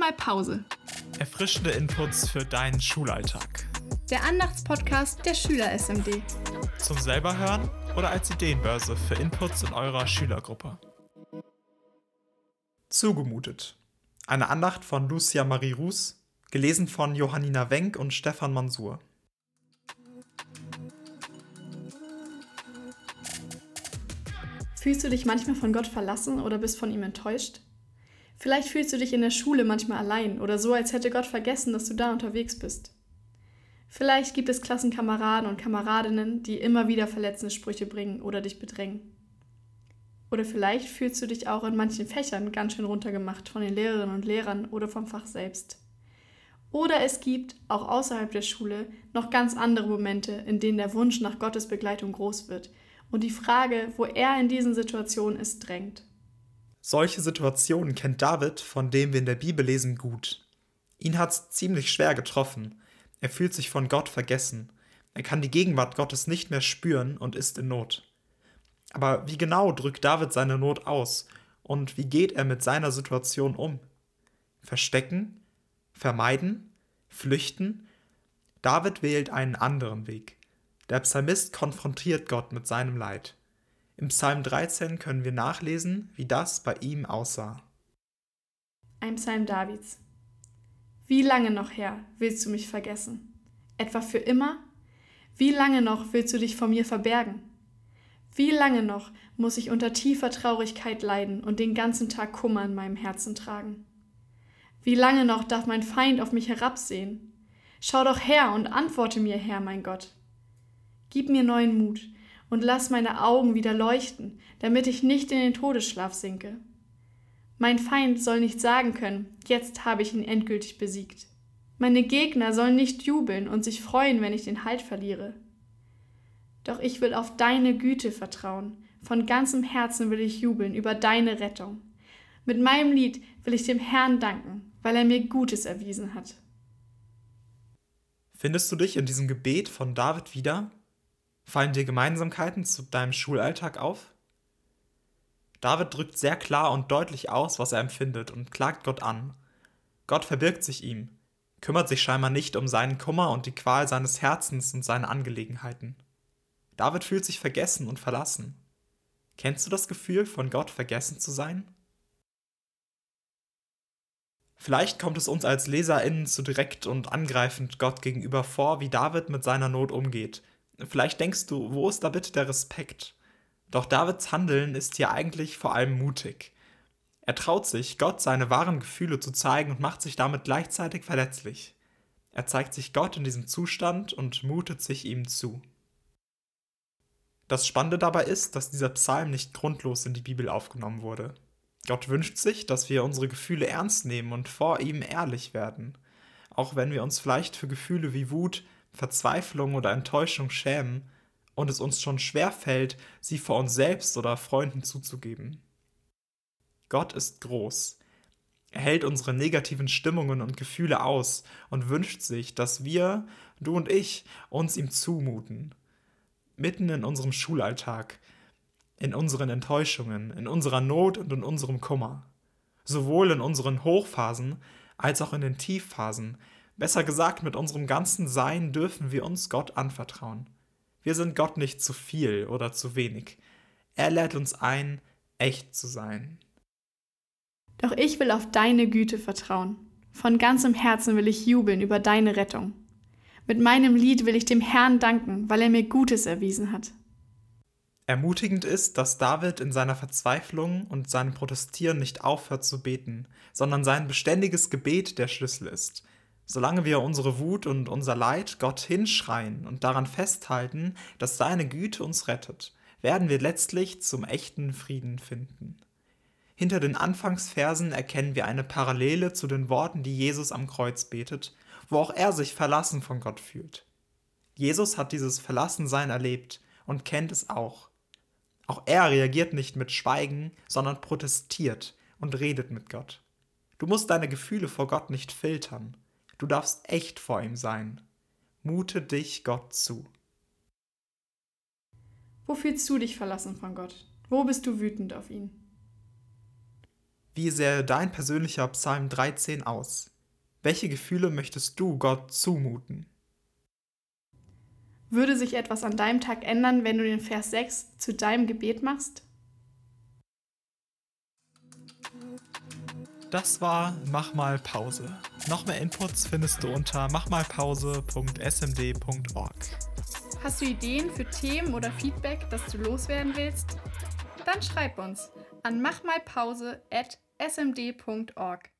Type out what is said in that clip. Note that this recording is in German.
mal Pause. Erfrischende Inputs für deinen Schulalltag. Der Andachtspodcast der Schüler SMD. Zum selber hören oder als Ideenbörse für Inputs in eurer Schülergruppe. Zugemutet. Eine Andacht von Lucia Marie Ruß, gelesen von Johannina Wenk und Stefan Mansur. Fühlst du dich manchmal von Gott verlassen oder bist von ihm enttäuscht? Vielleicht fühlst du dich in der Schule manchmal allein oder so, als hätte Gott vergessen, dass du da unterwegs bist. Vielleicht gibt es Klassenkameraden und Kameradinnen, die immer wieder verletzende Sprüche bringen oder dich bedrängen. Oder vielleicht fühlst du dich auch in manchen Fächern ganz schön runtergemacht von den Lehrerinnen und Lehrern oder vom Fach selbst. Oder es gibt, auch außerhalb der Schule, noch ganz andere Momente, in denen der Wunsch nach Gottes Begleitung groß wird und die Frage, wo er in diesen Situationen ist, drängt. Solche Situationen kennt David, von dem wir in der Bibel lesen, gut. Ihn hat's ziemlich schwer getroffen. Er fühlt sich von Gott vergessen. Er kann die Gegenwart Gottes nicht mehr spüren und ist in Not. Aber wie genau drückt David seine Not aus und wie geht er mit seiner Situation um? Verstecken? Vermeiden? Flüchten? David wählt einen anderen Weg. Der Psalmist konfrontiert Gott mit seinem Leid. Im Psalm 13 können wir nachlesen, wie das bei ihm aussah. Ein Psalm Davids. Wie lange noch, Herr, willst du mich vergessen? Etwa für immer? Wie lange noch willst du dich vor mir verbergen? Wie lange noch muss ich unter tiefer Traurigkeit leiden und den ganzen Tag Kummer in meinem Herzen tragen? Wie lange noch darf mein Feind auf mich herabsehen? Schau doch her und antworte mir, Herr, mein Gott. Gib mir neuen Mut und lass meine Augen wieder leuchten, damit ich nicht in den Todesschlaf sinke. Mein Feind soll nicht sagen können, jetzt habe ich ihn endgültig besiegt. Meine Gegner sollen nicht jubeln und sich freuen, wenn ich den Halt verliere. Doch ich will auf deine Güte vertrauen, von ganzem Herzen will ich jubeln über deine Rettung. Mit meinem Lied will ich dem Herrn danken, weil er mir Gutes erwiesen hat. Findest du dich in diesem Gebet von David wieder? Fallen dir Gemeinsamkeiten zu deinem Schulalltag auf? David drückt sehr klar und deutlich aus, was er empfindet und klagt Gott an. Gott verbirgt sich ihm, kümmert sich scheinbar nicht um seinen Kummer und die Qual seines Herzens und seine Angelegenheiten. David fühlt sich vergessen und verlassen. Kennst du das Gefühl, von Gott vergessen zu sein? Vielleicht kommt es uns als LeserInnen zu direkt und angreifend Gott gegenüber vor, wie David mit seiner Not umgeht, Vielleicht denkst du, wo ist da bitte der Respekt? Doch Davids Handeln ist hier eigentlich vor allem mutig. Er traut sich, Gott seine wahren Gefühle zu zeigen und macht sich damit gleichzeitig verletzlich. Er zeigt sich Gott in diesem Zustand und mutet sich ihm zu. Das Spannende dabei ist, dass dieser Psalm nicht grundlos in die Bibel aufgenommen wurde. Gott wünscht sich, dass wir unsere Gefühle ernst nehmen und vor ihm ehrlich werden, auch wenn wir uns vielleicht für Gefühle wie Wut, Verzweiflung oder Enttäuschung schämen und es uns schon schwer fällt, sie vor uns selbst oder Freunden zuzugeben. Gott ist groß. Er hält unsere negativen Stimmungen und Gefühle aus und wünscht sich, dass wir, du und ich, uns ihm zumuten. Mitten in unserem Schulalltag, in unseren Enttäuschungen, in unserer Not und in unserem Kummer. Sowohl in unseren Hochphasen als auch in den Tiefphasen, Besser gesagt, mit unserem ganzen Sein dürfen wir uns Gott anvertrauen. Wir sind Gott nicht zu viel oder zu wenig. Er lädt uns ein, echt zu sein. Doch ich will auf deine Güte vertrauen. Von ganzem Herzen will ich jubeln über deine Rettung. Mit meinem Lied will ich dem Herrn danken, weil er mir Gutes erwiesen hat. Ermutigend ist, dass David in seiner Verzweiflung und seinem Protestieren nicht aufhört zu beten, sondern sein beständiges Gebet der Schlüssel ist. Solange wir unsere Wut und unser Leid Gott hinschreien und daran festhalten, dass seine Güte uns rettet, werden wir letztlich zum echten Frieden finden. Hinter den Anfangsversen erkennen wir eine Parallele zu den Worten, die Jesus am Kreuz betet, wo auch er sich verlassen von Gott fühlt. Jesus hat dieses Verlassensein erlebt und kennt es auch. Auch er reagiert nicht mit Schweigen, sondern protestiert und redet mit Gott. Du musst deine Gefühle vor Gott nicht filtern. Du darfst echt vor ihm sein. Mute dich Gott zu. Wo fühlst du dich verlassen von Gott? Wo bist du wütend auf ihn? Wie sähe dein persönlicher Psalm 13 aus? Welche Gefühle möchtest du Gott zumuten? Würde sich etwas an deinem Tag ändern, wenn du den Vers 6 zu deinem Gebet machst? Das war Mach mal Pause. Noch mehr Inputs findest du unter machmalpause.smd.org. Hast du Ideen für Themen oder Feedback, das du loswerden willst? Dann schreib uns an machmalpause.smd.org.